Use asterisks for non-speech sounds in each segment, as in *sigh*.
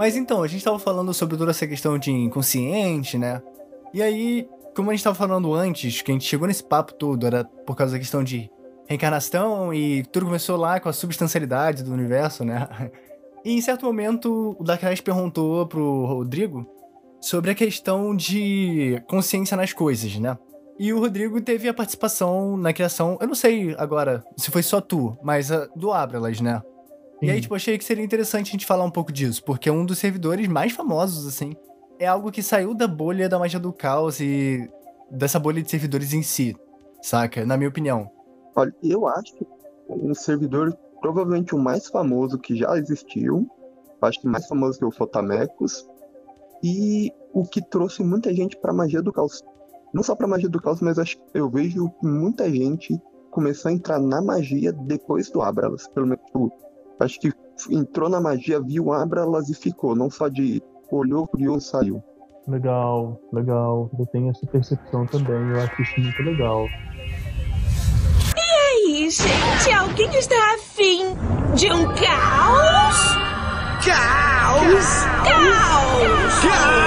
Mas então, a gente tava falando sobre toda essa questão de inconsciente, né? E aí, como a gente tava falando antes, que a gente chegou nesse papo todo, era por causa da questão de reencarnação e tudo começou lá com a substancialidade do universo, né? *laughs* E em certo momento, o Darkrai perguntou pro Rodrigo sobre a questão de consciência nas coisas, né? E o Rodrigo teve a participação na criação, eu não sei agora se foi só tu, mas do Abralas, né? Sim. E aí, tipo, achei que seria interessante a gente falar um pouco disso, porque é um dos servidores mais famosos, assim. É algo que saiu da bolha da magia do caos e dessa bolha de servidores em si, saca? Na minha opinião. Olha, eu acho que um servidor provavelmente o mais famoso que já existiu, acho que mais famoso que o Fotamecos, e o que trouxe muita gente para magia do caos. Não só para magia do caos, mas acho, eu vejo muita gente começou a entrar na magia depois do Abralas. Pelo menos, tipo, acho que entrou na magia, viu Abralas e ficou, não só de olhou, criou e saiu. Legal, legal. Eu tenho essa percepção também, eu acho isso muito legal. E aí, gente? Alguém está afim de um caos? Caos! Caos! Caos!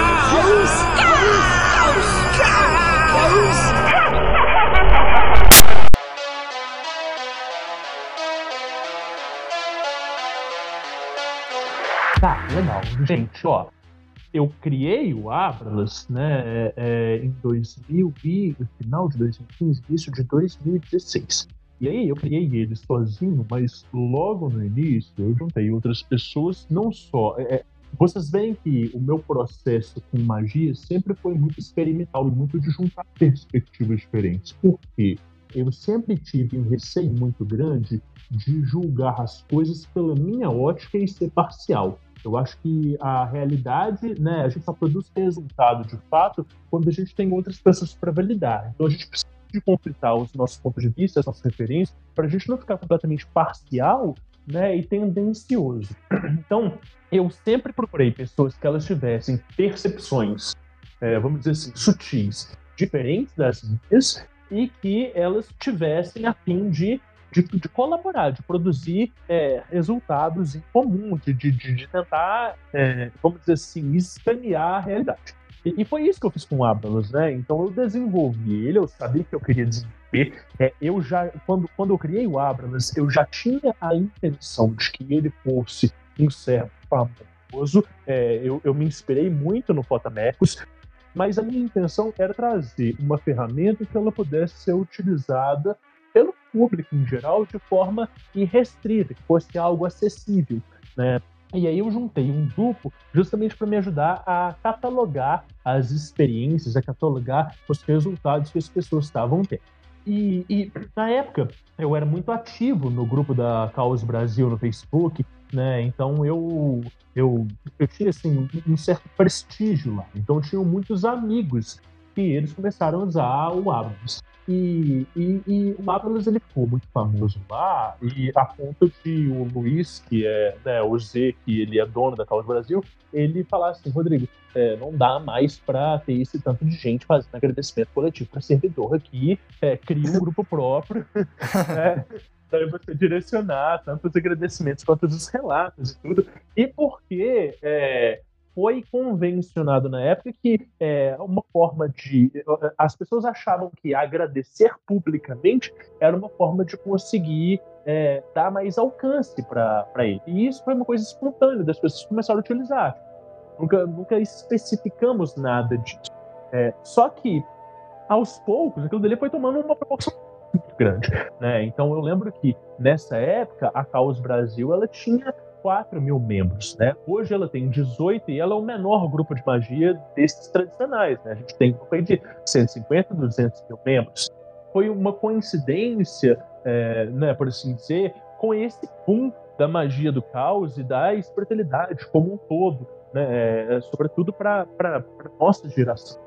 Caos! Caos! Tá, legal. Gente, ó, eu criei o Abralas, né, é, é, em 2000 e final de 2015, início de 2016. E aí eu criei ele sozinho, mas logo no início eu juntei outras pessoas, não só. É, é, vocês veem que o meu processo com magia sempre foi muito experimental e muito de juntar perspectivas diferentes. Por quê? Eu sempre tive um receio muito grande de julgar as coisas pela minha ótica e ser parcial. Eu acho que a realidade, né, a gente só produz resultado de fato quando a gente tem outras pessoas para validar. Então a gente precisa de conflitar os nossos pontos de vista, as nossas referências, para a gente não ficar completamente parcial né, e tendencioso. Então, eu sempre procurei pessoas que elas tivessem percepções, é, vamos dizer assim, sutis, diferentes das minhas, e que elas tivessem a fim de, de, de colaborar, de produzir é, resultados em comum, de, de, de tentar, é, vamos dizer assim, escanear a realidade. E, e, foi isso que eu fiz com o Abralos, né? Então eu desenvolvi ele, eu sabia que eu queria desenvolver. É, eu já, quando, quando eu criei o Abralos, eu já tinha a intenção de que ele fosse um servo famoso. É, eu, eu me inspirei muito no Fotamecos, mas a minha intenção era trazer uma ferramenta que ela pudesse ser utilizada público em geral de forma irrestrita, que fosse algo acessível, né? E aí eu juntei um grupo justamente para me ajudar a catalogar as experiências, a catalogar os resultados que as pessoas estavam tendo. E, e, na época eu era muito ativo no grupo da Caos Brasil no Facebook, né? Então eu eu, eu tinha assim um certo prestígio lá. Então eu tinha muitos amigos que eles começaram a usar o Abacus. E, e, e, o Atlas ele ficou muito famoso lá, e a ponto de o Luiz, que é né, o Z, que ele é dono da Causa Brasil, ele falar assim: Rodrigo, é, não dá mais para ter esse tanto de gente fazendo agradecimento coletivo para servidor aqui, é, cria um grupo próprio. *laughs* né, para você direcionar tanto os agradecimentos quanto os relatos e tudo. E porque é, foi convencionado na época que é uma forma de. As pessoas achavam que agradecer publicamente era uma forma de conseguir é, dar mais alcance para ele. E isso foi uma coisa espontânea, das pessoas começaram a utilizar. Nunca, nunca especificamos nada disso. É, só que, aos poucos, aquilo dali foi tomando uma proporção muito grande. Né? Então eu lembro que nessa época a Caos Brasil ela tinha 4 mil membros, né? Hoje ela tem 18 e ela é o menor grupo de magia desses tradicionais, né? A gente tem um de 150, 200 mil membros. Foi uma coincidência, é, né, por assim dizer, com esse boom da magia do caos e da espiritualidade como um todo, né? É, sobretudo para nossa geração.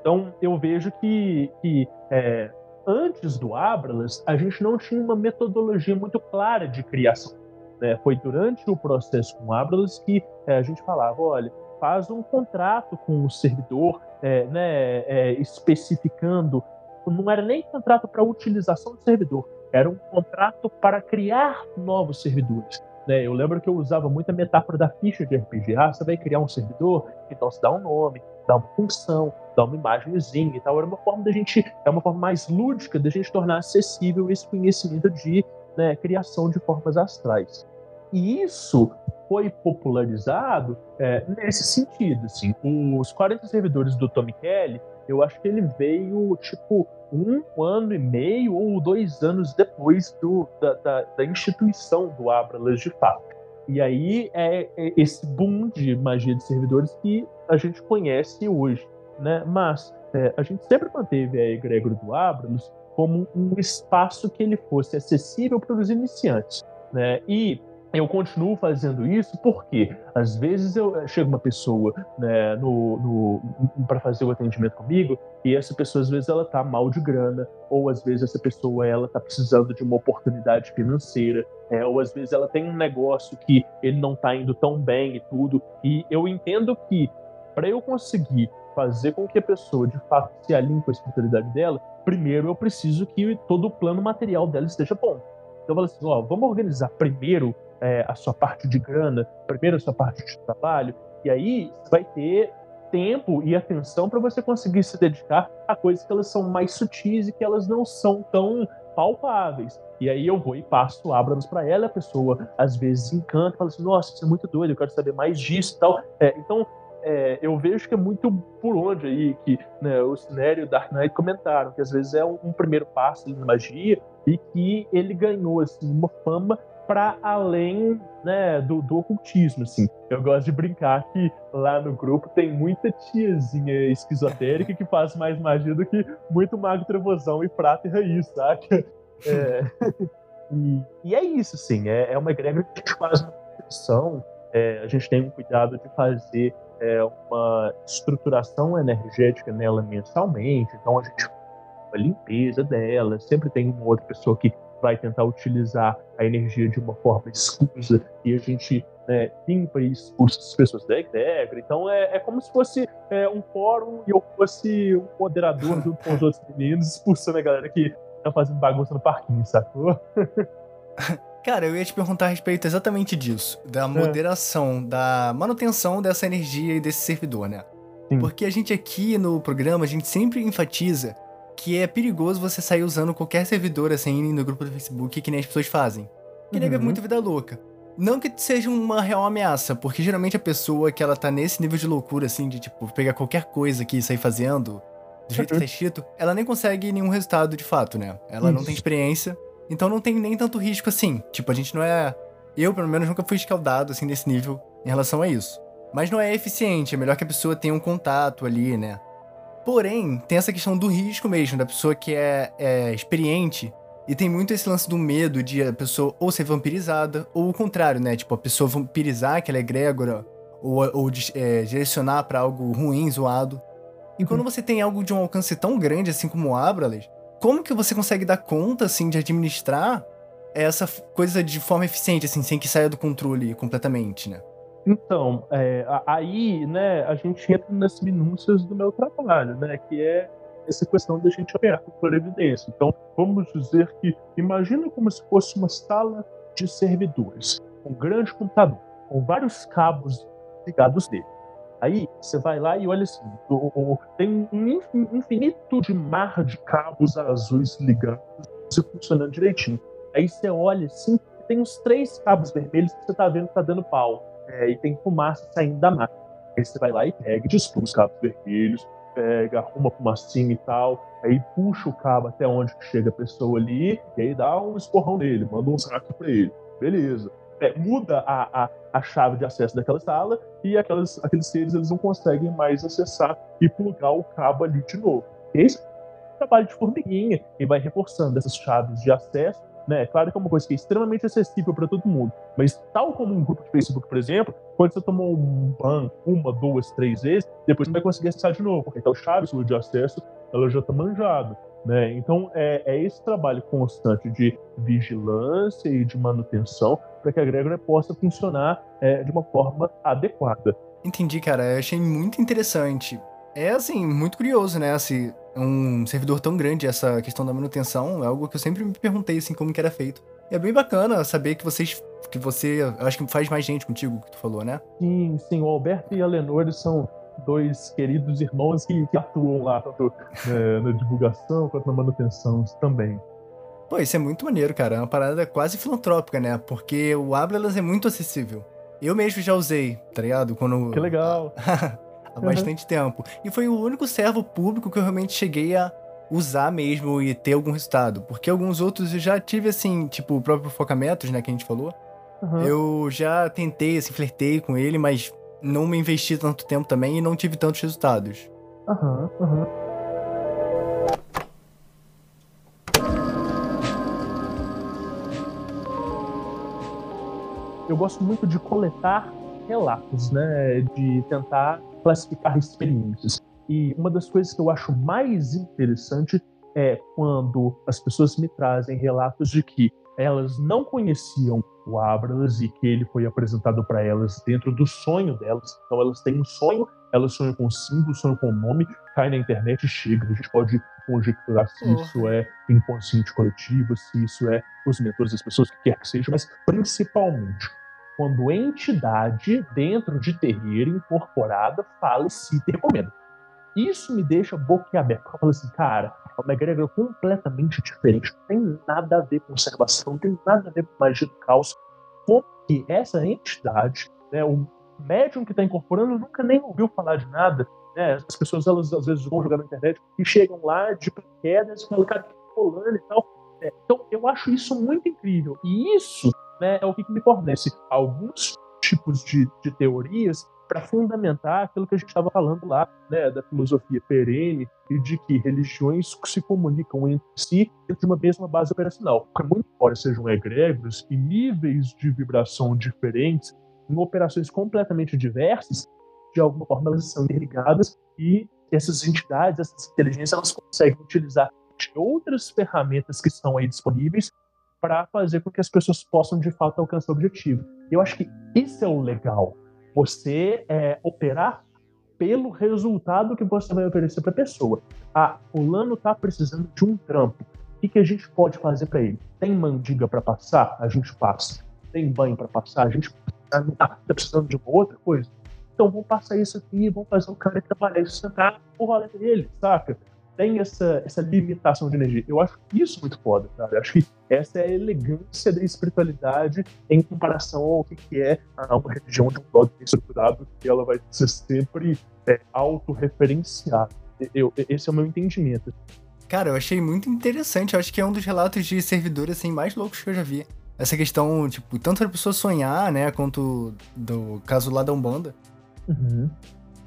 Então eu vejo que, que é, antes do Abralas, a gente não tinha uma metodologia muito clara de criação né? Foi durante o processo com Abralas que é, a gente falava, olha, faz um contrato com o servidor, é, né, é, especificando, não era nem contrato para utilização do servidor, era um contrato para criar novos servidores. Né? Eu lembro que eu usava muito a metáfora da ficha de RPG. Ah, você vai criar um servidor, então se dá um nome, dá uma função, dá uma imagenzinha e tal. Era uma forma da gente, é uma forma mais lúdica da gente tornar acessível esse conhecimento de né, criação de formas astrais. E isso foi popularizado é, nesse sentido. Assim. Os 40 servidores do Tommy Kelly, eu acho que ele veio tipo um ano e meio ou dois anos depois do, da, da, da instituição do Abralas de fato. E aí é, é esse boom de magia de servidores que a gente conhece hoje. Né? Mas é, a gente sempre manteve a egrégora do Abralos como um espaço que ele fosse acessível para os iniciantes. Né? E eu continuo fazendo isso porque às vezes eu chega uma pessoa né, para fazer o atendimento comigo e essa pessoa às vezes ela tá mal de grana ou às vezes essa pessoa ela tá precisando de uma oportunidade financeira é, ou às vezes ela tem um negócio que ele não tá indo tão bem e tudo e eu entendo que para eu conseguir fazer com que a pessoa de fato se alinhe com a espiritualidade dela primeiro eu preciso que todo o plano material dela esteja bom então eu falo assim, ó, vamos organizar primeiro é, a sua parte de grana, primeiro a sua parte de trabalho, e aí vai ter tempo e atenção para você conseguir se dedicar a coisas que elas são mais sutis e que elas não são tão palpáveis. E aí eu vou e passo Abrams para ela, a pessoa às vezes encanta, fala assim, nossa, isso é muito doido, eu quero saber mais disso e tal. É, então, é, eu vejo que é muito por onde aí que né, o Cinério e o Dark Knight comentaram, que às vezes é um, um primeiro passo na magia e que ele ganhou assim, uma fama para além né, do, do, ocultismo, assim. Eu gosto de brincar que lá no grupo tem muita tiazinha esquizotérica que faz mais magia do que muito mago trevosão e prata e raiz, saca? É... *laughs* e, e, é isso, sim. É, é uma egrégora que a gente faz uma proteção, é, a gente tem um cuidado de fazer é, uma estruturação energética nela mensalmente, então a gente a limpeza dela, sempre tem uma outra pessoa que vai tentar utilizar a energia de uma forma escusa e a gente né, limpa e expulsa as pessoas da egrégora. Então é, é como se fosse é, um fórum e eu fosse um moderador junto com os outros meninos, expulsando a galera que tá fazendo bagunça no parquinho, sacou? *laughs* Cara, eu ia te perguntar a respeito exatamente disso, da é. moderação, é. da manutenção dessa energia e desse servidor, né? Sim. Porque a gente aqui no programa, a gente sempre enfatiza que é perigoso você sair usando qualquer servidor assim no grupo do Facebook que nem as pessoas fazem. Que uhum. é muito vida louca. Não que seja uma real ameaça, porque geralmente a pessoa que ela tá nesse nível de loucura, assim, de tipo, pegar qualquer coisa aqui e sair fazendo, do jeito que tá escrito, ela nem consegue nenhum resultado de fato, né? Ela não tem experiência, então não tem nem tanto risco assim. Tipo, a gente não é. Eu, pelo menos, nunca fui escaldado, assim, nesse nível em relação a isso. Mas não é eficiente, é melhor que a pessoa tenha um contato ali, né? Porém, tem essa questão do risco mesmo, da pessoa que é, é experiente. E tem muito esse lance do medo de a pessoa ou ser vampirizada, ou o contrário, né? Tipo, a pessoa vampirizar aquela egrégora, ou, ou é, direcionar para algo ruim, zoado. E uhum. quando você tem algo de um alcance tão grande assim como o Abrales, como que você consegue dar conta, assim, de administrar essa coisa de forma eficiente, assim, sem que saia do controle completamente, né? Então, é, aí, né, a gente entra nas minúcias do meu trabalho, né, que é essa questão da gente operar por evidência. Então, vamos dizer que, imagina como se fosse uma sala de servidores, um grande computador, com vários cabos ligados nele. Aí, você vai lá e olha assim, tem um infinito de mar de cabos azuis ligando e funcionando direitinho. Aí você olha assim, tem uns três cabos vermelhos que você tá vendo que tá dando pau é, e tem fumaça saindo da máquina. Aí você vai lá e pega, despulsa os cabos vermelhos, pega, arruma fumacinha e tal, aí puxa o cabo até onde chega a pessoa ali, e aí dá um esporrão nele, manda um saco pra ele. Beleza. É, muda a, a, a, chave de acesso daquela sala e aquelas, aqueles seres eles não conseguem mais acessar e plugar o cabo ali de novo. Esse é um trabalho de formiguinha e vai reforçando essas chaves de acesso né? Claro que é uma coisa que é extremamente acessível para todo mundo, mas tal como um grupo de Facebook, por exemplo, quando você tomou um ban uma, duas, três vezes, depois você vai conseguir acessar de novo, porque então chave de acesso ela já está manjada. Né? Então é, é, esse trabalho constante de vigilância e de manutenção para que a Gregor possa funcionar é, de uma forma adequada. Entendi, cara. Eu achei muito interessante. É assim, muito curioso, né? Assim, um servidor tão grande, essa questão da manutenção, é algo que eu sempre me perguntei, assim, como que era feito. E é bem bacana saber que vocês. Que você. Eu acho que faz mais gente contigo que tu falou, né? Sim, sim. O Alberto e a Lenor eles são dois queridos irmãos que, que atuam lá, tanto é, na divulgação quanto na manutenção também. Pô, isso é muito maneiro, cara. É uma parada quase filantrópica, né? Porque o Ablelas é muito acessível. Eu mesmo já usei, tá ligado? Quando. Que legal. *laughs* Há bastante uhum. tempo. E foi o único servo público que eu realmente cheguei a usar mesmo e ter algum resultado. Porque alguns outros eu já tive, assim, tipo o próprio Focametros, né, que a gente falou. Uhum. Eu já tentei, assim, flertei com ele, mas não me investi tanto tempo também e não tive tantos resultados. Aham, uhum, aham. Uhum. Eu gosto muito de coletar relatos, né? De tentar classificar experiências. E uma das coisas que eu acho mais interessante é quando as pessoas me trazem relatos de que elas não conheciam o Abralas e que ele foi apresentado para elas dentro do sonho delas. Então elas têm um sonho, elas sonham com símbolo, sonham com nome, cai na internet e chega. A gente pode conjecturar se uhum. isso é inconsciente coletivo, se isso é os mentores das pessoas, o que quer que seja, mas principalmente quando entidade dentro de terreiro incorporada fala e cita e recomenda. Isso me deixa boquiaberto. Eu falo assim, cara, é uma egrégora completamente diferente. Não tem nada a ver com conservação, não tem nada a ver com magia do caos. Porque essa entidade, né, o médium que está incorporando nunca nem ouviu falar de nada. Né? As pessoas, elas às vezes vão jogar na internet e chegam lá de quedas falam, cara, que rolando e tal. É, então, eu acho isso muito incrível. E isso né, é o que, me fornece alguns tipos de, de teorias para fundamentar aquilo que a gente estava falando lá, né, da filosofia perene e de que religiões se comunicam entre si de uma mesma base operacional. Muito embora sejam egregores e níveis de vibração diferentes, em operações completamente diversas, de alguma forma elas são interligadas e essas entidades, essas inteligências, elas conseguem utilizar de outras ferramentas que estão aí disponíveis para fazer com que as pessoas possam de fato alcançar o objetivo. Eu acho que isso é o legal. Você é, operar pelo resultado que você vai oferecer para a pessoa. Ah, fulano está precisando de um trampo. O que, que a gente pode fazer para ele? Tem mandiga para passar? A gente passa. Tem banho para passar? A gente está tá precisando de uma outra coisa? Então vamos passar isso aqui, vamos fazer o cara trabalhar e sustentar o rolê dele, saca? Tem essa, essa limitação de energia. Eu acho isso muito foda, cara. Eu acho que essa é a elegância da espiritualidade em comparação ao que é uma religião de um modo estruturado, que ela vai ser sempre é, autorreferenciada. Eu, esse é o meu entendimento. Cara, eu achei muito interessante. Eu acho que é um dos relatos de servidores assim, mais loucos que eu já vi. Essa questão, tipo, tanto da pessoa sonhar, né, quanto do caso lá da Umbanda. Uhum.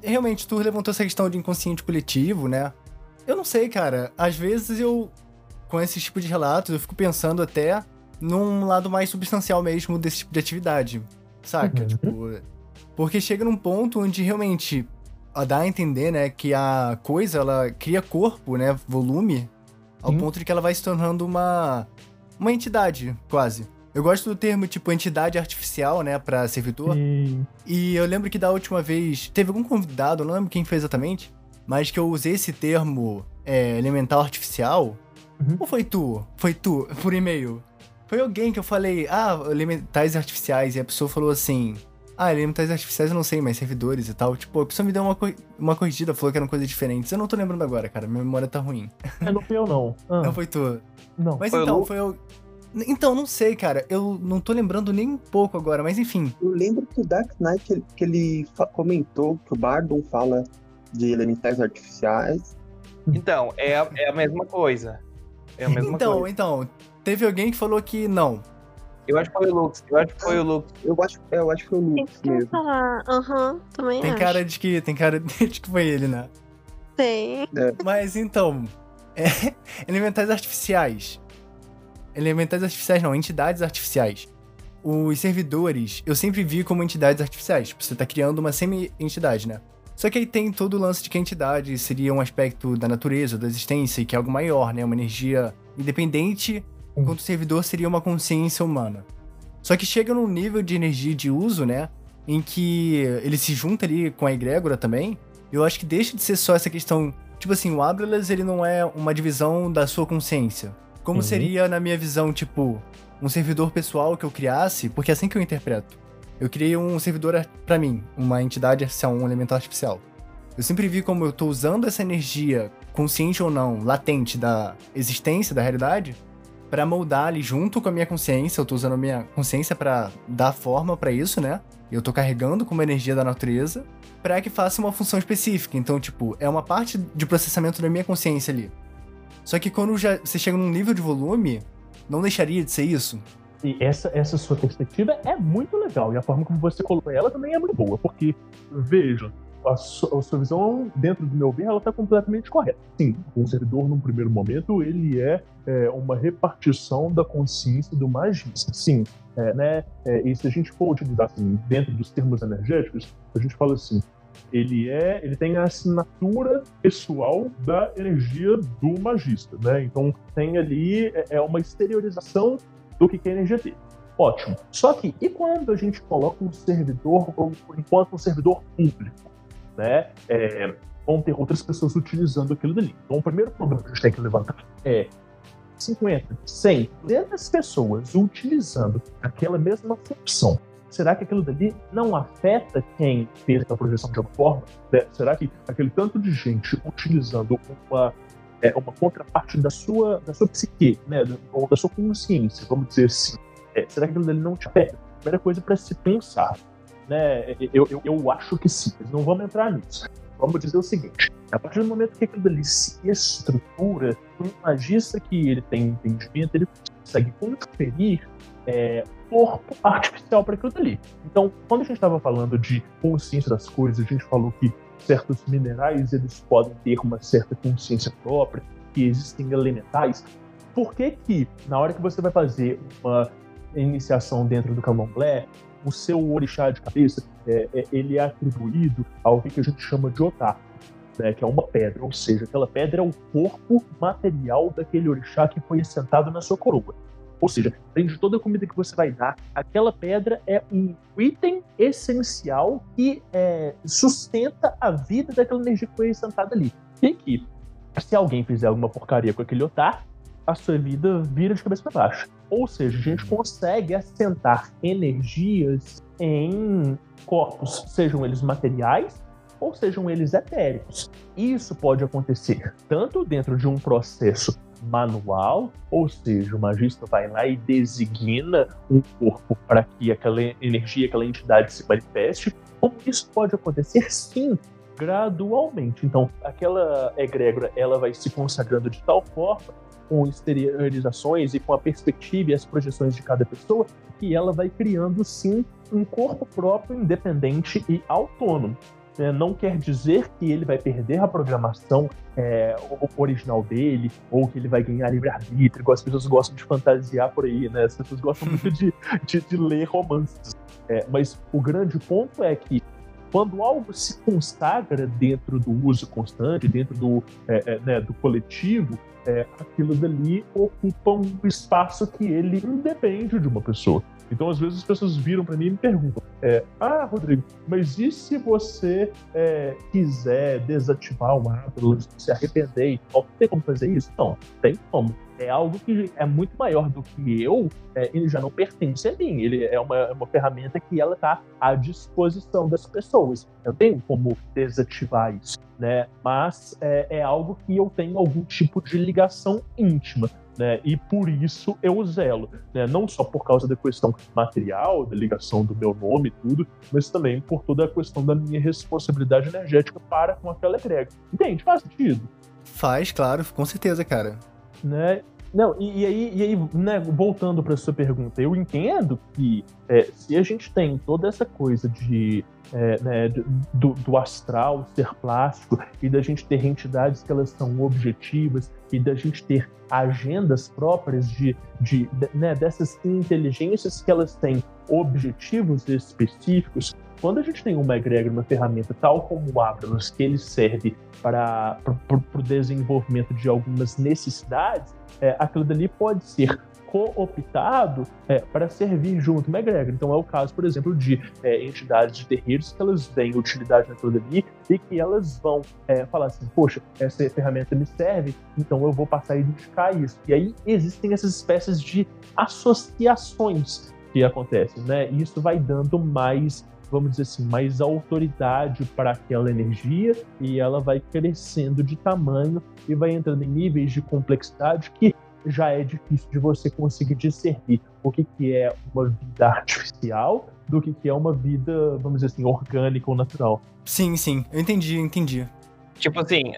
Realmente, tu levantou essa questão de inconsciente coletivo, né? Eu não sei, cara. Às vezes eu, com esse tipo de relatos, eu fico pensando até num lado mais substancial mesmo desse tipo de atividade. Saca? Uhum. Tipo. Porque chega num ponto onde realmente dá a entender, né, que a coisa ela cria corpo, né, volume, ao Sim. ponto de que ela vai se tornando uma uma entidade, quase. Eu gosto do termo tipo entidade artificial, né, para servidor. Sim. E eu lembro que da última vez teve algum convidado, não lembro quem foi exatamente, mas que eu usei esse termo é, elemental artificial. Uhum. Ou foi tu? Foi tu, por e-mail. Foi alguém que eu falei, ah, elementais artificiais, e a pessoa falou assim, ah, elementais artificiais eu não sei, mas servidores e tal. Tipo, a pessoa me deu uma, co uma corrigida, falou que eram coisas diferentes. Eu não tô lembrando agora, cara, minha memória tá ruim. É, não fui eu, não. *laughs* Ah. Não foi tu. Não. Mas foi então, foi eu. Então, não sei, cara. Eu não tô lembrando nem um pouco agora, mas enfim. Eu lembro que o Dark Knight, que ele comentou, que o Bardon fala de elementais artificiais. Então, é a, é a mesma coisa. É a mesma então, coisa. então, teve alguém que falou que não. Eu acho que foi o Lux. Eu acho que foi o Lux. Eu acho, eu acho que foi o Lux tem mesmo. falar. Aham, uhum, também tem acho. cara de que Tem cara *laughs* de que foi ele, né? Tem. É. Mas então, é, *laughs* elementais artificiais. Elementais artificiais não, entidades artificiais. Os servidores, eu sempre vi como entidades artificiais. Tipo, você tá criando uma semi-entidade, né? Só que aí tem todo o lance de que a entidade seria um aspecto da natureza, da existência, que é algo maior, né? Uma energia independente, enquanto o servidor seria uma consciência humana. Só que chega num nível de energia de uso, né? Em que ele se junta ali com a egrégora também. Eu acho que deixa de ser só essa questão. Tipo assim, o Abralas, ele não é uma divisão da sua consciência. Como uhum. seria na minha visão, tipo, um servidor pessoal que eu criasse, porque é assim que eu interpreto. Eu criei um servidor para mim, uma entidade artificial, um elemento artificial. Eu sempre vi como eu tô usando essa energia, consciente ou não, latente da existência, da realidade, para moldar ali junto com a minha consciência. Eu tô usando a minha consciência para dar forma para isso, né? Eu tô carregando como energia da natureza para que faça uma função específica. Então, tipo, é uma parte de processamento da minha consciência ali. Só que quando já você chega num nível de volume, não deixaria de ser isso? E essa, essa sua perspectiva é muito legal. E a forma como você colocou ela também é muito boa. Porque, veja, a, sua, a sua visão, dentro do meu ver, ela está completamente correta. Sim, o servidor, num primeiro momento, ele é, é uma repartição da consciência do magista. Sim, é, né? É, e se a gente for utilizar assim, dentro dos termos energéticos, a gente fala assim, ele é, ele tem a assinatura pessoal da energia do magista, né? Então tem ali é, é uma exteriorização do que energia dele. Ótimo. Só que e quando a gente coloca um servidor enquanto um servidor público, né? É, vão ter outras pessoas utilizando aquilo dali. Então o primeiro problema que a gente tem que levantar é 50, 100, 200 pessoas utilizando aquela mesma função será que aquilo dali não afeta quem fez a projeção de alguma forma? Né? Será que aquele tanto de gente utilizando uma, é, uma contraparte da sua, da sua psique, né? ou da sua consciência, vamos dizer assim, é, será que aquilo dali não te afeta? Primeira coisa para se pensar. Né? Eu, eu, eu acho que sim, mas não vamos entrar nisso. Vamos dizer o seguinte: a partir do momento que aquilo dali se estrutura, um magista que ele tem entendimento, ele consegue conferir é, corpo artificial para aquilo dali. Então, quando a gente estava falando de consciência das coisas, a gente falou que certos minerais eles podem ter uma certa consciência própria, que existem elementais. Por que que, na hora que você vai fazer uma iniciação dentro do candomblé, o seu orixá de cabeça, é, é, ele é atribuído ao que a gente chama de otaku, né, que é uma pedra, ou seja, aquela pedra é o corpo material daquele orixá que foi assentado na sua coroa. Ou seja, além de toda a comida que você vai dar, aquela pedra é um item essencial que é, sustenta a vida daquela energia que foi assentada ali. E que, se alguém fizer alguma porcaria com aquele otar, a sua vida vira de cabeça para baixo. Ou seja, a gente consegue assentar energias em corpos, sejam eles materiais ou sejam eles etéricos. Isso pode acontecer tanto dentro de um processo manual, ou seja, o magista vai lá e designa um corpo para que aquela energia, aquela entidade se manifeste, como isso pode acontecer? Sim, gradualmente. Então, aquela egrégora, ela vai se consagrando de tal forma, com exteriorizações e com a perspectiva e as projeções de cada pessoa, que ela vai criando sim um corpo próprio, independente e autônomo é, não quer dizer que ele vai perder a programação é, original dele, ou que ele vai ganhar livre-arbítrio, igual as pessoas gostam de fantasiar por aí, né? As pessoas gostam muito de, de, de ler romances. É, mas o grande ponto é que quando algo se consagra dentro do uso constante, dentro do, é, é, né, do coletivo, é, aquilo dali ocupa um espaço que ele independe de uma pessoa. Então, às vezes, as pessoas viram para mim e me perguntam: é, Ah, Rodrigo, mas e se você é, quiser desativar o Atlas, se arrepender e tal? Tem como fazer isso? Não, tem como. É algo que é muito maior do que eu, é, ele já não pertence a mim. Ele é uma, é uma ferramenta que ela está à disposição das pessoas. Eu tenho como desativar isso, né? Mas é, é algo que eu tenho algum tipo de ligação íntima né? E por isso eu zelo, né? Não só por causa da questão material, da ligação do meu nome e tudo, mas também por toda a questão da minha responsabilidade energética para com aquela egrega. Entende? Faz sentido? Faz, claro, com certeza, cara. Né? Não, e, e, aí, e aí né, voltando para sua pergunta, eu entendo que é, se a gente tem toda essa coisa de, é, né, do, do, astral ser plástico e da gente ter entidades que elas são objetivas e da gente ter agendas próprias de, de, de né, dessas inteligências que elas têm objetivos específicos, quando a gente tem uma egrégora, uma ferramenta tal como o Abramus, que ele serve para o desenvolvimento de algumas necessidades, é, aquilo dali pode ser cooptado é, para servir junto uma egrégora. Então é o caso, por exemplo, de é, entidades de terreiros que elas veem utilidade naquilo ali e que elas vão é, falar assim, poxa, essa ferramenta me serve, então eu vou passar a identificar isso. E aí existem essas espécies de associações que acontecem, né? E isso vai dando mais vamos dizer assim, mais autoridade para aquela energia e ela vai crescendo de tamanho e vai entrando em níveis de complexidade que já é difícil de você conseguir discernir o que, que é uma vida artificial do que, que é uma vida, vamos dizer assim, orgânica ou natural. Sim, sim, eu entendi, eu entendi. Tipo assim,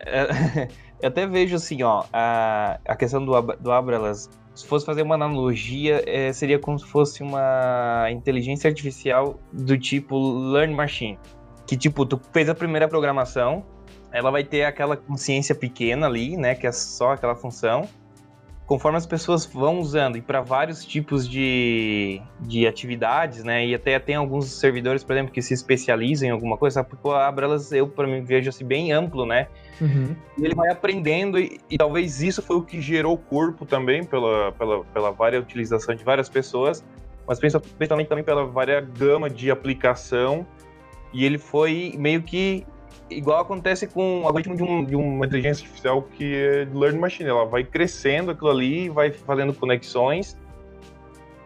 *laughs* eu até vejo assim, ó, a, a questão do, do Abralas se fosse fazer uma analogia, é, seria como se fosse uma inteligência artificial do tipo Learn Machine. Que, tipo, tu fez a primeira programação, ela vai ter aquela consciência pequena ali, né? Que é só aquela função conforme as pessoas vão usando e para vários tipos de, de atividades, né? E até tem alguns servidores, por exemplo, que se especializam em alguma coisa? Porque o Abralas eu para mim vejo assim bem amplo, né? Uhum. E ele vai aprendendo e, e, talvez isso foi o que gerou o corpo também pela, pela, pela vária utilização de várias pessoas, mas principalmente também pela vária gama de aplicação. E ele foi meio que igual acontece com o algoritmo de, um, de, uma inteligência artificial que é Learn Machine. Ela vai crescendo aquilo ali, vai fazendo conexões,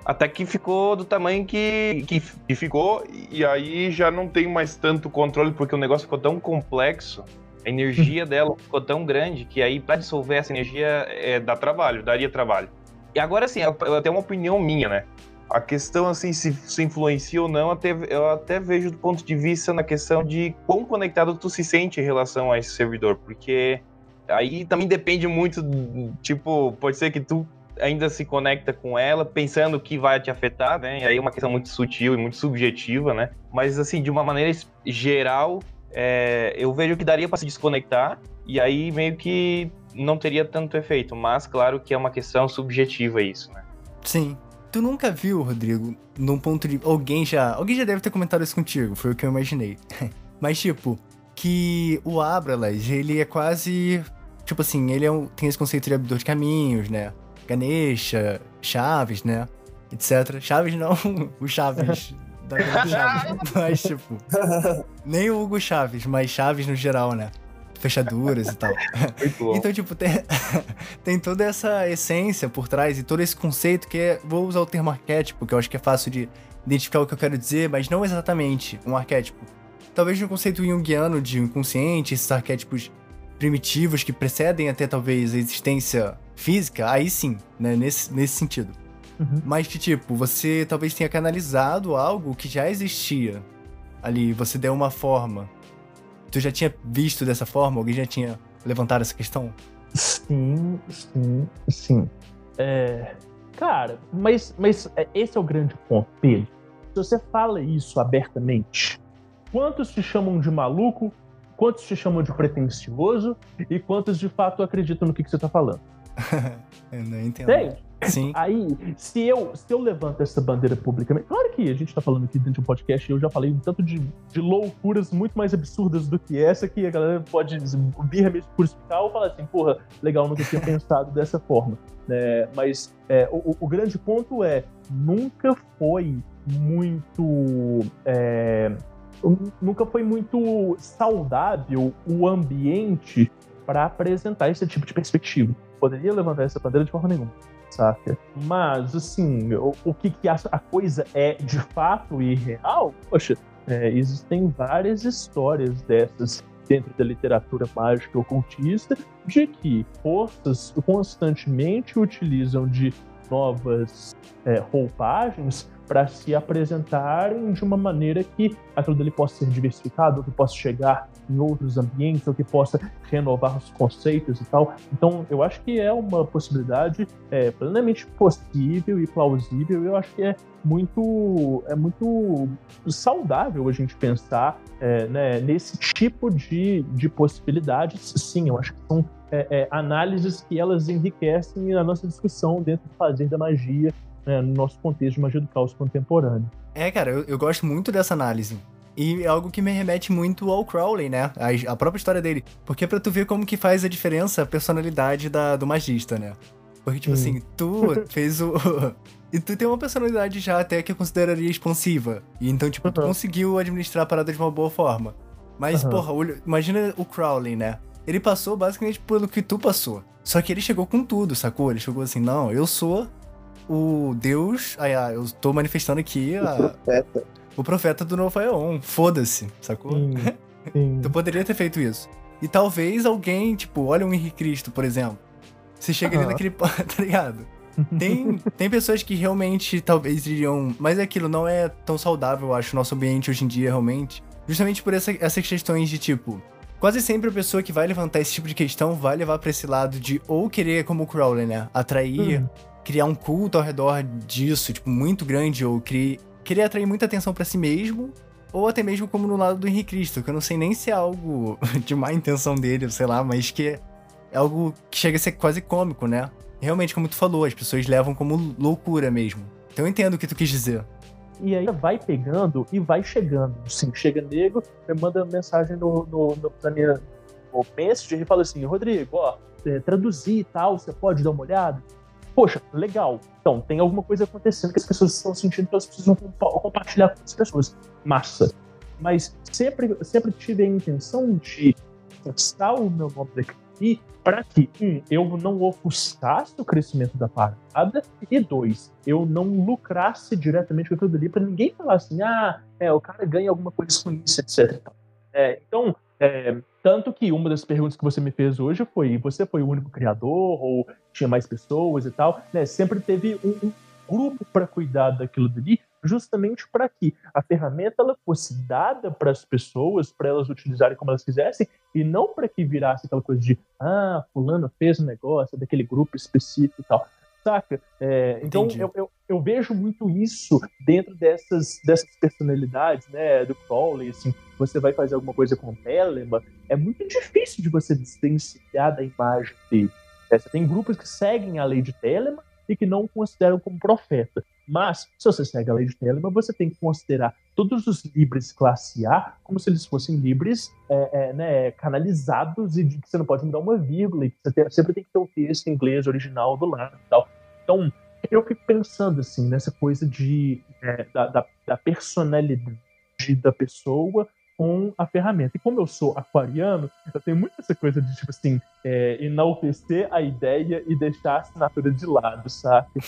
até que ficou do tamanho que, que, que, ficou, e aí já não tem mais tanto controle, porque o negócio ficou tão complexo, a energia *laughs* dela ficou tão grande, que aí para dissolver essa energia é, dá trabalho, daria trabalho. E agora sim, ela tem uma opinião minha, né? A questão, assim, se, se influencia ou não, até, eu até vejo do ponto de vista na questão de quão conectado tu se sente em relação a esse servidor, porque aí também depende muito, tipo, pode ser que tu ainda se conecta com ela pensando que vai te afetar, né? E aí é uma questão muito sutil e muito subjetiva, né? Mas, assim, de uma maneira geral, é, eu vejo que daria para se desconectar e aí meio que não teria tanto efeito, mas claro que é uma questão subjetiva isso, né? Sim, Tu nunca viu, Rodrigo, num ponto de. Alguém já. Alguém já deve ter comentado isso contigo, foi o que eu imaginei. *laughs* Mas, tipo, que o Abralas, ele é quase. Tipo assim, ele é um, tem esse conceito de abridor de caminhos, né? Ganesha, Chaves, né? Etc. Chaves não, *laughs* o Chaves. da Chaves. *laughs* Mas, tipo. Nem o Hugo Chaves, mas Chaves no geral, né? Fechaduras e tal. *laughs* então, tipo, tem, *laughs* tem toda essa essência por trás e todo esse conceito que é. Vou usar o termo arquétipo, que eu acho que é fácil de identificar o que eu quero dizer, mas não exatamente um arquétipo. Talvez no conceito junguiano de inconsciente, esses arquétipos primitivos que precedem até talvez a existência física, aí sim, né? Nesse, nesse sentido. Uhum. Mas que, tipo, você talvez tenha canalizado algo que já existia ali, você deu uma forma. Tu já tinha visto dessa forma? Alguém já tinha levantado essa questão? Sim, sim, sim. É, cara, mas, mas é, esse é o grande ponto, Pedro. Se você fala isso abertamente, quantos te chamam de maluco, quantos te chamam de pretensioso e quantos de fato acreditam no que, que você está falando? *laughs* eu não entendo. Entende? Sim. *laughs* Aí, se eu, se eu levanto essa bandeira publicamente. Claro que a gente tá falando aqui dentro de um podcast e eu já falei um tanto de, de loucuras muito mais absurdas do que essa, que a galera pode vir mesmo por explicar ou falar assim, porra, legal, nunca tinha pensado *laughs* dessa forma. É, mas é, o, o, grande ponto é: nunca foi muito. É, nunca foi muito saudável o ambiente para apresentar esse tipo de perspectiva. Poderia levantar essa bandeira de forma nenhuma saca? Mas, assim, o, o que, que a, a, coisa é de fato e real, poxa, é, existem várias histórias dessas dentro da literatura mágica ocultista de que forças constantemente utilizam de novas é, roupagens para se apresentarem de uma maneira que aquilo dele possa ser diversificado, que possa chegar em outros ambientes, ou que possa renovar os conceitos e tal. Então, eu acho que é uma possibilidade é, plenamente possível e plausível. Eu acho que é muito, é muito saudável a gente pensar é, né, nesse tipo de, de possibilidades. Sim, eu acho que são é, é, análises que elas enriquecem a nossa discussão dentro do fazer da magia, né, no nosso contexto de magia do caos contemporâneo. É, cara, eu, eu gosto muito dessa análise. E é algo que me remete muito ao Crowley, né? A, a própria história dele. Porque é pra tu ver como que faz a diferença a personalidade da, do magista, né? Porque, tipo Hum. assim, tu *laughs* fez o. *laughs* E tu tem uma personalidade já até que eu consideraria expansiva. E então, tipo, tu Aham. conseguiu administrar a parada de uma boa forma. Mas, Aham. porra, olha- imagina o Crowley, né? Ele passou basicamente pelo que tu passou. Só que ele chegou com tudo, sacou? Ele chegou assim, não, eu sou o Deus. Aí, ah, eu tô manifestando aqui a-. o profeta do Novo Aeon. Foda-se, sacou? Sim, sim. *laughs* Tu poderia ter feito isso. E talvez alguém, tipo, olha um Henrique Cristo, por exemplo. Você chega ali Aham. naquele. *laughs* tá ligado? Tem, tem pessoas que realmente talvez iriam. Mas é aquilo, não é tão saudável, eu acho, o nosso ambiente hoje em dia, realmente. Justamente por essa- essas questões de tipo. Quase sempre a pessoa que vai levantar esse tipo de questão vai levar pra esse lado de ou querer, como o Crowley, né? Atrair, Hum. criar um culto ao redor disso, tipo, muito grande, ou cri- querer atrair muita atenção pra si mesmo, ou até mesmo como no lado do Henrique Cristo, que eu não sei nem se é algo *laughs* de má intenção dele, sei lá, mas que é algo que chega a ser quase cômico, né? Realmente, como tu falou, as pessoas levam como loucura mesmo. Então eu entendo o que tu quis dizer. E aí vai pegando e vai chegando. Sim, chega nego, me manda mensagem no, no, no- na minha no Messenger e fala assim, Rodrigo, ó, é, traduzir e tal, você pode dar uma olhada? Poxa, legal. Então, tem alguma coisa acontecendo que as pessoas estão sentindo que elas precisam compa- compartilhar com as pessoas. Massa. Mas sempre, sempre tive a intenção de postar o meu nome daqui para que, um, eu não ofuscasse o crescimento da parada, e dois, eu não lucrasse diretamente com aquilo ali para ninguém falar assim, ah, é, o cara ganha alguma coisa com isso, etc. É, então, é, tanto que uma das perguntas que você me fez hoje foi: você foi o único criador ou tinha mais pessoas e tal? Né, sempre teve um, um grupo para cuidar daquilo dali, justamente para que a ferramenta ela fosse dada para as pessoas, para elas utilizarem como elas quisessem, e não para que virasse aquela coisa de ah, fulano fez um negócio daquele grupo específico e tal. Saca? É, então eu, eu, eu vejo muito isso dentro dessas, dessas personalidades, né? Do Crowley, assim, você vai fazer alguma coisa com o Telema, é muito difícil de você distanciar da imagem dele. É, você tem grupos que seguem a lei de Telema e que não o consideram como profeta. Mas, se você segue a lei de Telema, você tem que considerar todos os livres classe A como se eles fossem livres é, é, né, canalizados e de que você não pode mudar uma vírgula, e que você tem- sempre tem que ter o texto em inglês original do lado e tal. Então, eu fico pensando assim, nessa coisa de, é, da, da, da personalidade da pessoa com a ferramenta. E como eu sou aquariano, eu tenho muito essa coisa de, tipo assim, é, enaltecer a ideia e deixar a assinatura de lado, sabe? *laughs*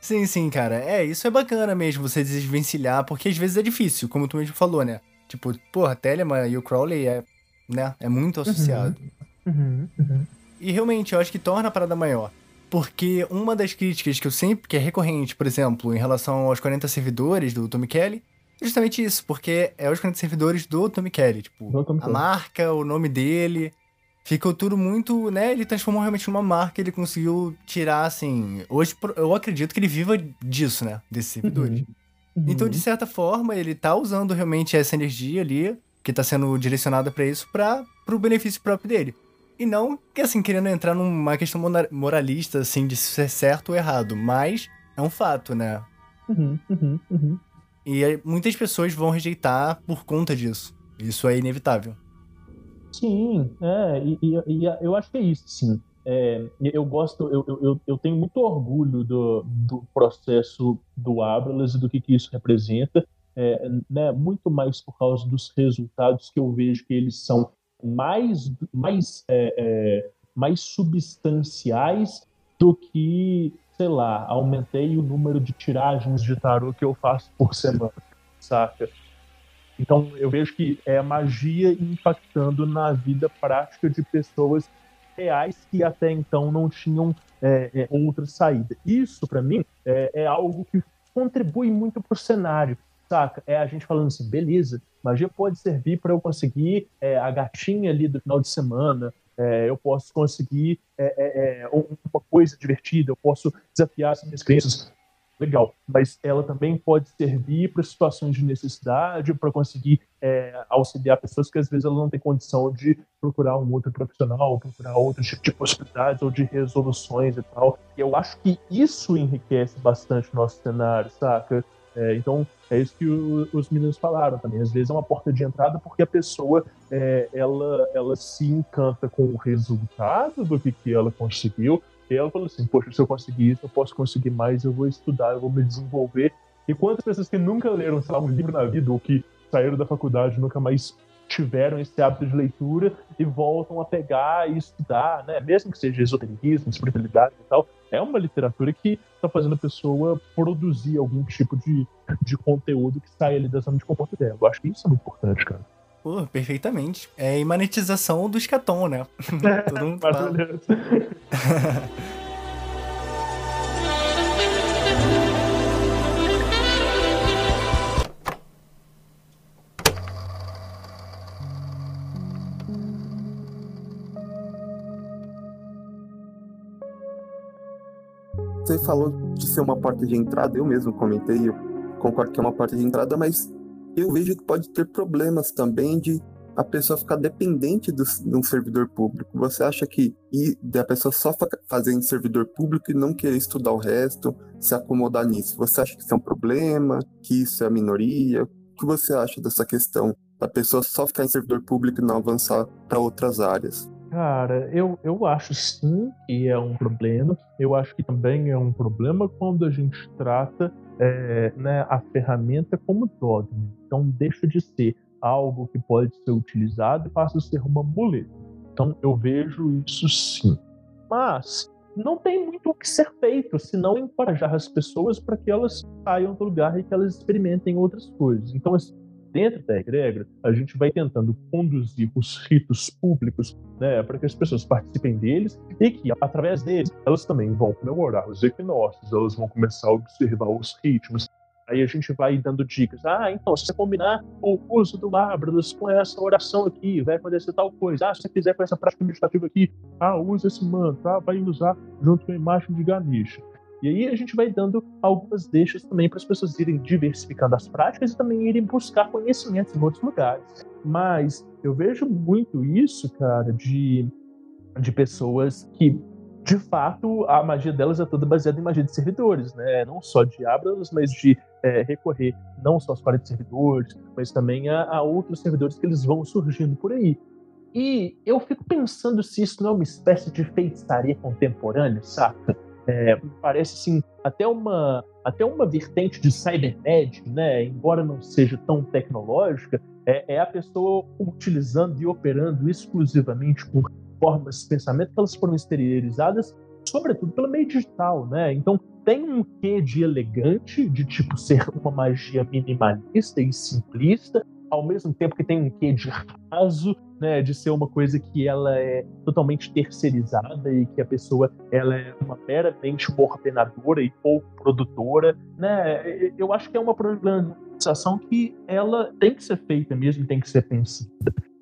Sim, sim, cara. É, isso é bacana mesmo, você desvencilhar, porque às vezes é difícil, como tu mesmo falou, né? Tipo, porra, Telemann e o Crowley é, né, é muito associado. Uhum, uhum. E realmente, eu acho que torna a parada maior. Porque uma das críticas que eu sempre, que é recorrente, por exemplo, em relação aos 40 servidores do Tommy Kelly, justamente isso, porque é os 40 servidores do Tommy Kelly, tipo, a marca, o nome dele, ficou tudo muito, né, ele transformou realmente numa marca, ele conseguiu tirar, assim, hoje eu acredito que ele viva disso, né, desses servidores. Uhum. Então, de certa forma, ele tá usando realmente essa energia ali, que tá sendo direcionada pra isso, para pro benefício próprio dele. E não, que assim, querendo entrar numa questão moralista, assim, de ser certo ou errado, mas é um fato, né? Uhum, uhum, uhum. E muitas pessoas vão rejeitar por conta disso. Isso é inevitável. Sim, é, e, e- e eu acho que é isso, sim. É, eu gosto, eu, eu- eu, eu tenho muito orgulho do, do processo do Abralas e do que, que isso representa, é, né, muito mais por causa dos resultados que eu vejo que eles são mais, mais, é, é, mais substanciais do que, sei lá, aumentei o número de tiragens de tarô que eu faço por semana, saca? Então eu vejo que é a magia impactando na vida prática de pessoas reais que até então não tinham é, é, outra saída. Isso, para mim, é, é algo que contribui muito para o cenário, saca? É a gente falando assim, beleza, magia pode servir para eu conseguir é, a gatinha ali do final de semana, é, eu posso conseguir é, é, é, um- uma coisa divertida, eu posso desafiar as minhas crenças. Legal, mas ela também pode servir para situações de necessidade, para conseguir é, auxiliar pessoas que às vezes ela não tem condição de procurar um outro profissional, procurar outro tipo de possibilidades ou de resoluções e tal. E eu acho que isso enriquece bastante o nosso cenário, saca? É, então, é isso que o, os meninos falaram também. Às vezes é uma porta de entrada porque a pessoa é, ela, ela se encanta com o resultado do que, que ela conseguiu. E ela falou assim: Poxa, se eu conseguir isso, eu posso conseguir mais, eu vou estudar, eu vou me desenvolver. E quantas pessoas que nunca leram, sei lá, um livro na vida ou que saíram da faculdade nunca mais tiveram esse hábito de leitura e voltam a pegar e estudar, né? Mesmo que seja esoterismo, espiritualidade e tal, é uma literatura que está fazendo a pessoa produzir algum tipo de, de conteúdo que sai ali da zona de conforto dela. Eu acho que isso é muito importante, cara. Pô, perfeitamente. É a imanetização do escatom, né? *laughs* Todo mundo fala. *laughs* Você falou de ser uma porta de entrada, eu mesmo comentei, eu concordo que é uma porta de entrada, mas eu vejo que pode ter problemas também de a pessoa ficar dependente do, de um servidor público. Você acha que e da pessoa só fa- fazer em servidor público e não querer estudar o resto, se acomodar nisso? Você acha que isso é um problema? Que isso é a minoria? O que você acha dessa questão da pessoa só ficar em servidor público e não avançar para outras áreas? Cara, eu, eu acho sim que é um problema. Eu acho que também é um problema quando a gente trata é, né, a ferramenta como dogma. Então deixa de ser algo que pode ser utilizado e passa a ser uma muleta. Então eu vejo isso sim. Mas não tem muito o que ser feito, senão encorajar as pessoas para que elas saiam do lugar e que elas experimentem outras coisas. Então, assim, dentro da egrégora, a gente vai tentando conduzir os ritos públicos né, para que as pessoas participem deles e que, através deles, elas também vão comemorar os equinócios, elas vão começar a observar os ritmos. Aí a gente vai dando dicas. Ah, então, se você combinar o uso do Lábrados com essa oração aqui, vai acontecer tal coisa. Ah, se você fizer com essa prática meditativa aqui, ah, usa esse mantra, ah, vai usar junto com a imagem de Ganesha. E aí a gente vai dando algumas deixas também para as pessoas irem diversificando as práticas e também irem buscar conhecimentos em outros lugares. Mas eu vejo muito isso, cara, de, de pessoas que, de fato, a magia delas é toda baseada em magia de servidores, né? Não só de Abralos, mas de é, recorrer não só aos 40 servidores, mas também a, a outros servidores que eles vão surgindo por aí. E eu fico pensando se isso não é uma espécie de feitiçaria contemporânea, saca? É, parece assim até uma até uma vertente de cybernética, né? Embora não seja tão tecnológica, é, é, a pessoa utilizando e operando exclusivamente por formas de pensamento que elas foram exteriorizadas, sobretudo pelo meio digital, né? Então tem um quê de elegante, de tipo ser uma magia minimalista e simplista, ao mesmo tempo que tem um quê de raso, né, de ser uma coisa que ela é totalmente terceirizada e que a pessoa ela é uma meramente uma ordenadora e pouco produtora, né? Eu acho que é uma problematização que ela tem que ser feita mesmo, tem que ser pensada.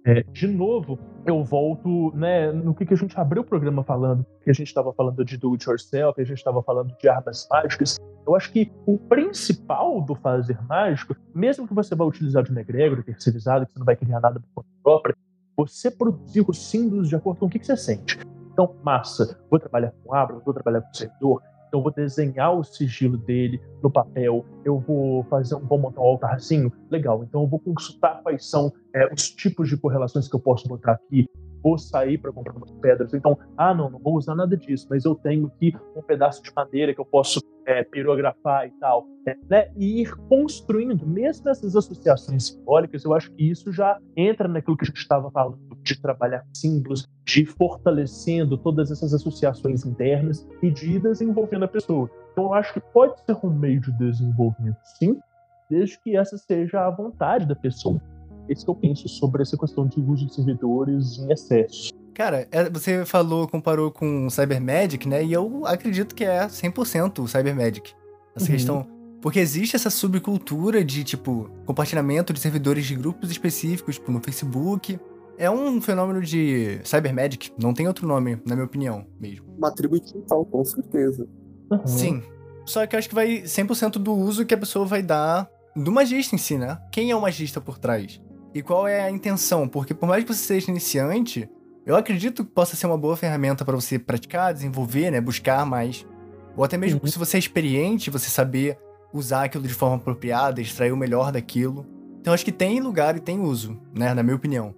É, de novo, eu volto né, no que, que a gente abriu o programa falando, que a gente estava falando de do it yourself, que a gente estava falando de armas mágicas. Eu acho que o principal do fazer mágico, mesmo que você vá utilizar de uma egrégora terceirizada, que você não vai criar nada por conta própria, você produzir os símbolos de acordo com o que, você sente. Então, massa, vou trabalhar com Abra, vou trabalhar com servidor, então vou desenhar o sigilo dele no papel, eu vou fazer vou montar um altarzinho, legal. Então eu vou consultar quais são é, os tipos de correlações que eu posso botar aqui. Vou sair para comprar umas pedras. Então, ah, não, não vou usar nada disso, mas eu tenho aqui um pedaço de madeira que eu posso é, pirografar e tal. Né? E ir construindo, mesmo essas associações simbólicas, eu acho que isso já entra naquilo que a gente estava falando, de trabalhar símbolos, de fortalecendo todas essas associações internas pedidas envolvendo a pessoa. Então, eu acho que pode ser um meio de desenvolvimento, sim, desde que essa seja a vontade da pessoa. Esse que eu penso sobre essa questão de uso de servidores em excesso. Cara, é- você falou, comparou com Cybermagic, né? E eu acredito que é 100% o Cybermagic. Essa Uhum. questão. Porque existe essa subcultura de, tipo, compartilhamento de servidores de grupos específicos, tipo, no Facebook. É um fenômeno de Cybermagic, não tem outro nome, na minha opinião, mesmo. Uma tribo digital, com certeza. Uhum. Sim. Só que eu acho que vai 100% do uso que a pessoa vai dar do magista em si, né? Quem é o magista por trás? E qual é a intenção? Porque por mais que você seja iniciante, eu acredito que possa ser uma boa ferramenta para você praticar, desenvolver, né? Buscar mais. Ou até mesmo Uhum. se você é experiente, você saber usar aquilo de forma apropriada, extrair o melhor daquilo. Então acho que tem lugar e tem uso, né? Na minha opinião.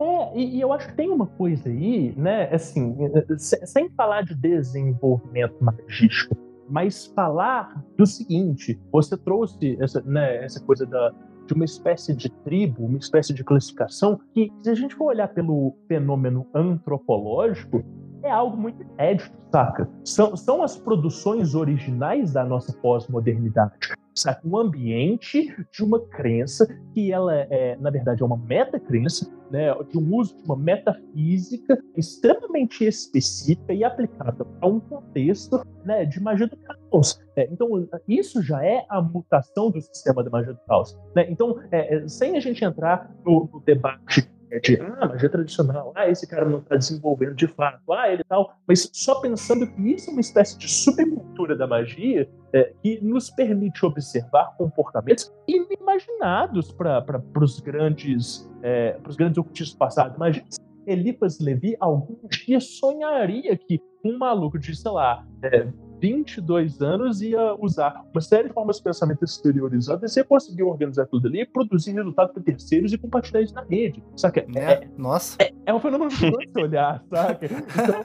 É, e, e eu acho que tem uma coisa aí, né? Assim, se- sem falar de desenvolvimento magístico, mas falar do seguinte: você trouxe essa, né, essa coisa da, de uma espécie de tribo, uma espécie de classificação, que, se a gente for olhar pelo fenômeno antropológico, é algo muito inédito, saca? São, são as produções originais da nossa pós-modernidade. Saca? Um ambiente de uma crença que ela é, na verdade, é uma metacrença, né, de um uso de uma metafísica extremamente específica e aplicada a um contexto né, de magia do caos. É, então, isso já é a mutação do sistema da magia do caos. né? Então, é, é, sem a gente entrar no, no debate é, de ah, magia tradicional, ah, esse cara não está desenvolvendo de fato, ah, ele tal, mas só pensando que isso é uma espécie de subcultura da magia é, que nos permite observar comportamentos inimaginados para os grandes, é, pros grandes ocultistas passados. Imagina se Eliphas Levi algum dia sonharia que um maluco de, sei lá, é, 22 anos ia usar uma série de formas de pensamento exteriorizadas e ia conseguir organizar tudo ali, produzir resultado para terceiros e compartilhar isso na rede. Saca? Né? É, Nossa. é um fenômeno de você olhar, saca? Então,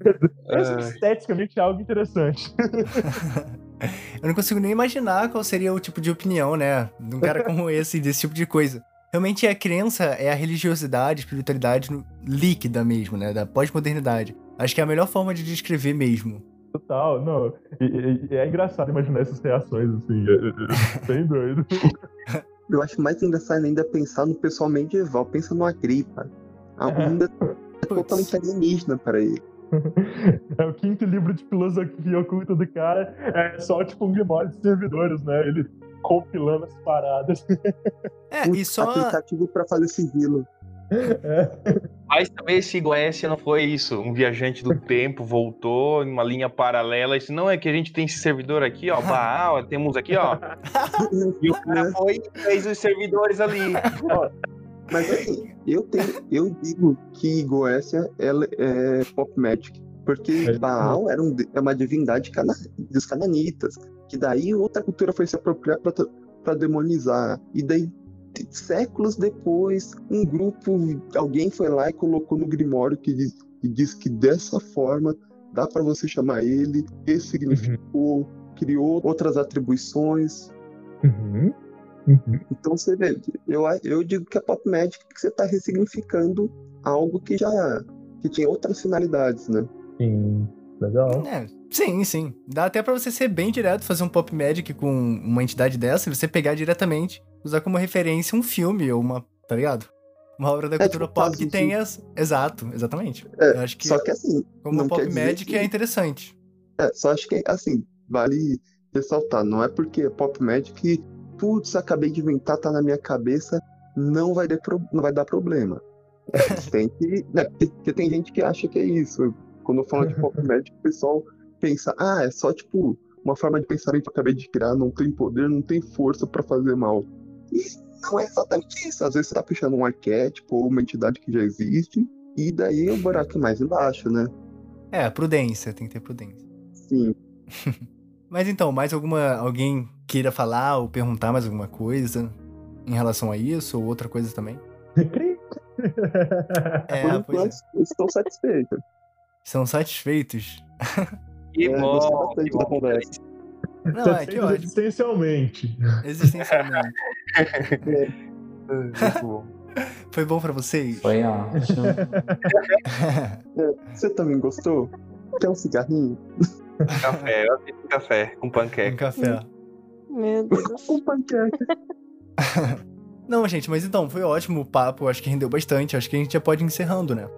*laughs* É. esteticamente é algo interessante. *laughs* Eu não consigo nem imaginar qual seria o tipo de opinião, né? De um cara como esse, desse tipo de coisa. Realmente a crença é a religiosidade, espiritualidade no- líquida mesmo, né? Da pós-modernidade. Acho que é a melhor forma de descrever mesmo. Total, não. E, e- e é engraçado imaginar essas reações, assim. É, é, é bem doido. *laughs* Eu acho mais engraçado ainda pensar no pessoal medieval, pensa no Agripa. Algo É. ainda totalmente alienígena para ele. *laughs* É o quinto livro de filosofia oculta do cara. É só tipo um grimório de servidores, né? Ele compilando as paradas. *laughs* É, e só. aplicativo para fazer sigilo. É. Mas também esse Goécia não foi isso. Um viajante do tempo voltou em uma linha paralela disse: Não, é que a gente tem esse servidor aqui, ó, Baal, temos aqui, ó. *laughs* E o cara foi e fez os servidores ali. Mas assim, eu tenho, eu digo que Goécia ela é pop magic. Porque É. Baal era um é uma divindade cana, dos cananitas. Que daí outra cultura foi se apropriar para demonizar. E daí, séculos depois, um grupo, alguém foi lá e colocou no Grimório que diz, que diz que dessa forma dá para você chamar ele, ressignificou, criou outras atribuições. Uhum. Uhum. Então você vê, eu, eu digo que é pop magic que você está ressignificando algo que já que tinha outras finalidades, né? Sim, legal. É, sim, sim. Dá até pra você ser bem direto, fazer um pop magic com uma entidade dessa e você pegar diretamente, usar como referência um filme ou uma, tá ligado? Uma obra da É, cultura tipo, pop que de- tenha. Exato, exatamente. É, Eu acho que Só que assim, como não pop magic que- é interessante. é, só acho que assim, vale ressaltar, não é porque é pop magic que, putz, acabei de inventar, tá na minha cabeça, não vai, dar pro- não vai dar problema. É, tem que. Né, porque tem gente que acha que é isso. Quando eu falo de pop *laughs* magic, o pessoal pensa, ah, é só tipo uma forma de pensamento que eu acabei de criar, não tem poder, não tem força pra fazer mal. E não é exatamente isso. Às vezes você tá puxando um arquétipo ou uma entidade que já existe, e daí o buraco é mais embaixo, né? É, prudência, tem que ter prudência. Sim. *laughs* Mas então, mais alguma. Alguém queira falar ou perguntar mais alguma coisa em relação a isso ou outra coisa também? *laughs* É, Por pois é. estou satisfeito. São satisfeitos? *laughs* Que É, bom. gostei bastante que da bom. conversa. Não, é que ótimo. Existencialmente. Existencialmente. Bom. Foi bom pra vocês? Foi ótimo. É, *laughs* Você também gostou? Quer um cigarrinho? Café, eu aceito café com Um panqueca. café. Meu Deus. *laughs* Um panqueca. *laughs* Não, gente, mas então, foi ótimo o papo. Acho que rendeu bastante. Acho que a gente já pode ir encerrando, né?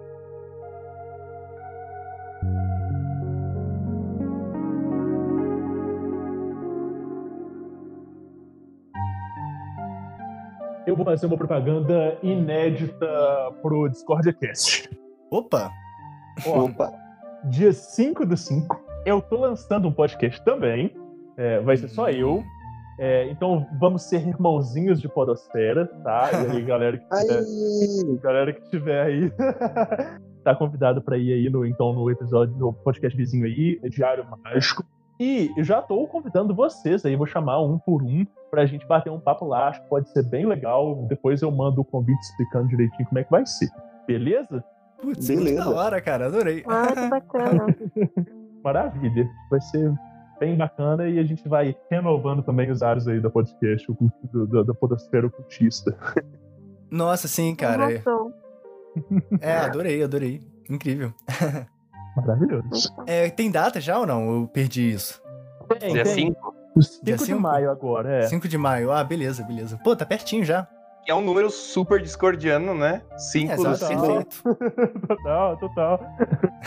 Vou fazer uma propaganda inédita pro Discord Cast. Opa! Ó, Opa. dia 5 do 5, eu tô lançando um podcast também. É, vai ser só eu. É, então vamos ser irmãozinhos de Podosfera, tá? E aí, *laughs* galera que tiver, Aí, galera que tiver aí, *laughs* tá convidado pra ir aí no, então, no episódio, no podcast vizinho aí, Diário Mágico. E já estou convidando vocês aí, vou chamar um por um pra gente bater um papo lá, acho que pode ser bem legal. Depois eu mando o convite explicando direitinho como é que vai ser. Beleza? Putz, Beleza. da hora, cara. Adorei. Ah, que bacana. *laughs* Maravilha. Vai ser bem bacana e a gente vai renovando também os áreas aí da podcast, o culto- do- da, podosfera ocultista. Nossa, sim, cara. É, adorei, adorei. Incrível. *laughs* Maravilhoso. É, tem data já ou não? Eu perdi isso. Tem, Dia tem. 5, 5 Dia de maio agora, é. 5 de maio. Ah, beleza, beleza. Pô, tá pertinho já. que é um número super discordiano, né? 5 do Exato, 5. perfeito. *laughs* total, total.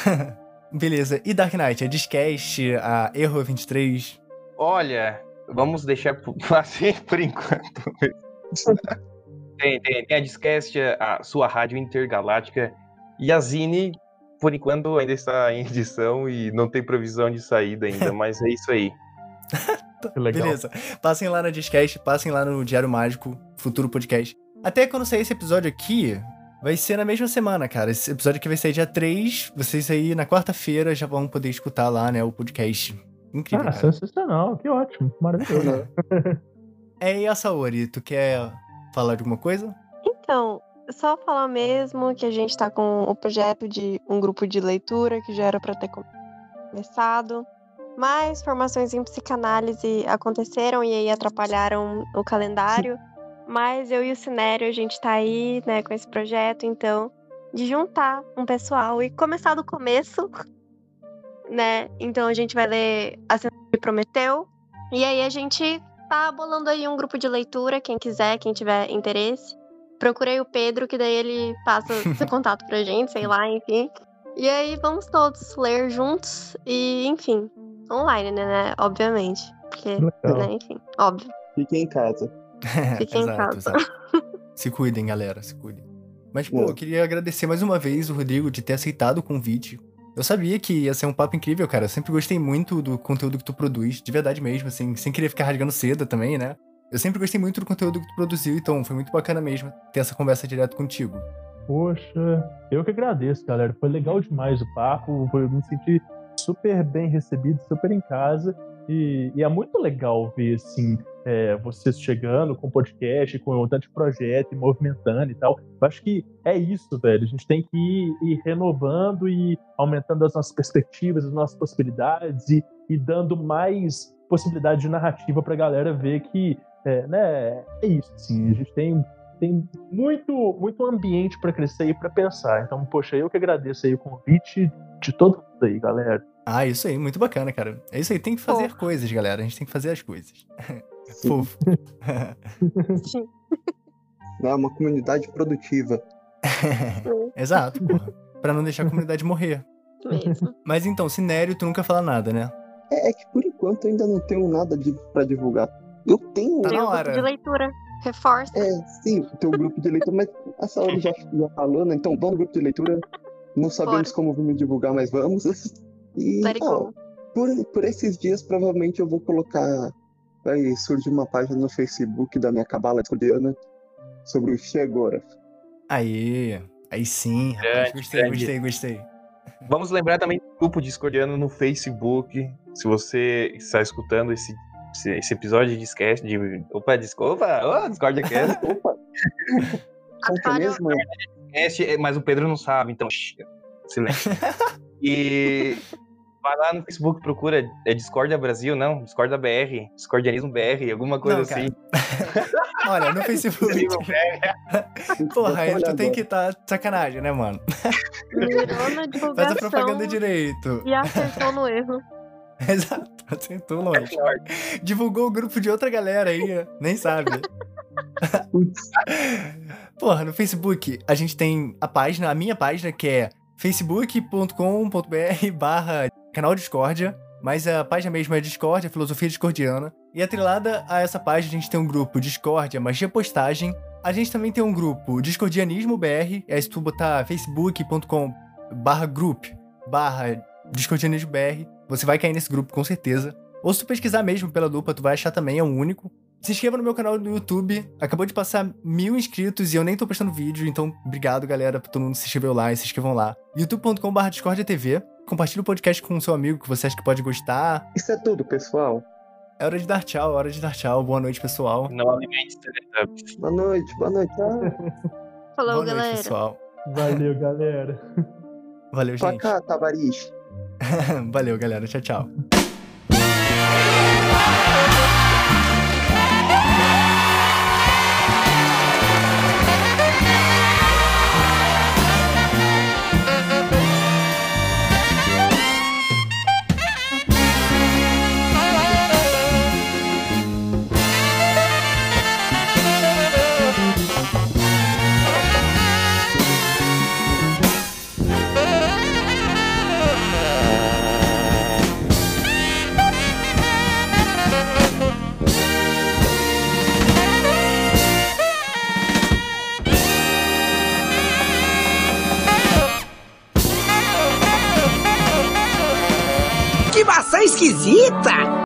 *laughs* Beleza. E Dark Knight? É Discast, a Erro 23. Olha, vamos deixar por- *laughs* assim por enquanto. tem, tem, tem a Discast, a sua rádio intergaláctica. E a Zine, por enquanto, ainda está em edição e não tem previsão de saída ainda, *laughs* mas é isso aí. Que legal. Beleza. Passem lá na Discast, passem lá no Diário Mágico, futuro podcast. Até quando sair esse episódio aqui, vai ser na mesma semana, cara. Esse episódio aqui vai sair dia 3. Vocês aí na quarta-feira já vão poder escutar lá, né, o podcast. Incrível, Ah, cara. sensacional, que ótimo, maravilhoso. *laughs* É, e a Saori, tu quer falar de alguma coisa? Então, só falar mesmo que a gente tá com o projeto de um grupo de leitura que já era pra ter começado. Mas formações em psicanálise aconteceram e aí atrapalharam o calendário. Mas eu e o Cinério, a gente tá aí, né, com esse projeto, então, de juntar um pessoal e começar do começo, *laughs* né? Então a gente vai ler a Cena de Prometeu. E aí a gente tá bolando aí um grupo de leitura, quem quiser, quem tiver interesse. Procurei o Pedro, que daí ele passa *laughs* seu contato pra gente, sei lá, enfim. E aí vamos todos ler juntos e, enfim, online, né, né? Obviamente. Porque, né, enfim, óbvio. Fiquem em casa. *laughs* Fiquem em casa. *laughs* Se cuidem, galera, se cuidem. Mas, pô, É. eu queria agradecer mais uma vez o Rodrigo de ter aceitado o convite. Eu sabia que ia ser um papo incrível, cara. Eu sempre gostei muito do conteúdo que tu produz, de verdade mesmo, assim, sem querer ficar rasgando seda também, né? Eu sempre gostei muito do conteúdo que tu produziu, então foi muito bacana mesmo ter essa conversa direto contigo. Poxa, eu que agradeço, galera. Foi legal demais o papo. Eu me senti super bem recebido, super em casa. E, e é muito legal ver, assim, é, vocês chegando com podcast, com tanto projeto e movimentando e tal. Eu acho que é isso, velho. A gente tem que ir, ir renovando e aumentando as nossas perspectivas, as nossas possibilidades e, e dando mais possibilidade de narrativa pra galera ver que, é, né, é isso, assim. A gente tem tem muito, muito ambiente para crescer e para pensar. Então, poxa, eu que agradeço aí o convite de todo mundo aí, galera. Ah, isso aí, muito bacana, cara. É isso aí, tem que fazer Fofo. coisas, galera. A gente tem que fazer as coisas. Sim. Fofo. *laughs* Sim. É uma comunidade produtiva. *laughs* Exato, porra. Pra não deixar a comunidade morrer. Mesmo. Mas então, Sinério, tu nunca fala nada, né? É, é que por enquanto eu ainda não tenho nada de, pra divulgar. Eu tenho. Tá Tem na um grupo hora. de leitura. Reforça. É, sim, tem o grupo de leitura, mas a Saori já, já falou, né? Então vamos no grupo de leitura. Não sabemos como vamos divulgar, mas vamos. *laughs* E ó, por, por esses dias, provavelmente eu vou colocar. Vai surgir uma página no Facebook da minha cabala escordiana sobre o Shegora. Aí, aí sim, rapaz. Grande, Gostei, grande. gostei, gostei. Vamos lembrar também do grupo discordiano no Facebook. Se você está escutando esse, esse, esse episódio de Discast, de. Opa, desculpa! Oh, Discordia Cast, Opa! É mesmo? Cast, mas o Pedro não sabe, então. Silêncio. *laughs* E. Vai lá no Facebook, procura. É Discordia Brasil, não? Discordia BR, Discordianismo BR, alguma coisa Não, assim. *laughs* Olha, no Facebook. Porra, aí tu tem agora. que estar de sacanagem, né, mano? Mirou na divulgação Faz a propaganda direito. e acertou no erro. *laughs* Exato, *laughs* acertou longe. *laughs* Divulgou o grupo de outra galera aí, nem sabe. *laughs* Porra, no Facebook a gente tem a página, a minha página, que é facebook.com.br barra canal Discordia. Mas a página mesmo é Discordia, Filosofia Discordiana. E atrelada a essa página, a gente tem um grupo Discordia, Magia Postagem. A gente também tem um grupo Discordianismo BR. É se tu botar facebook.com barra group barra Discordianismo BR, você vai cair nesse grupo com certeza. Ou se tu pesquisar mesmo pela lupa, tu vai achar também, é um único. Se inscreva no meu canal no YouTube. Acabou de passar mil inscritos e eu nem tô postando vídeo, então obrigado, galera, pra todo mundo se inscreveu lá e se inscrevam lá. youtube.com.br discordia TV. compartilha o podcast com o seu amigo que você acha que pode gostar. Isso é tudo, pessoal. É hora de dar tchau, é hora de dar tchau. Boa noite, pessoal. Não alimente Teletubbies. Boa noite, boa noite. Falou, Boa galera. noite, pessoal. Valeu, galera. Valeu, pra gente. cá, Tavares. *laughs* Valeu, galera. Tchau, tchau. Esquisita!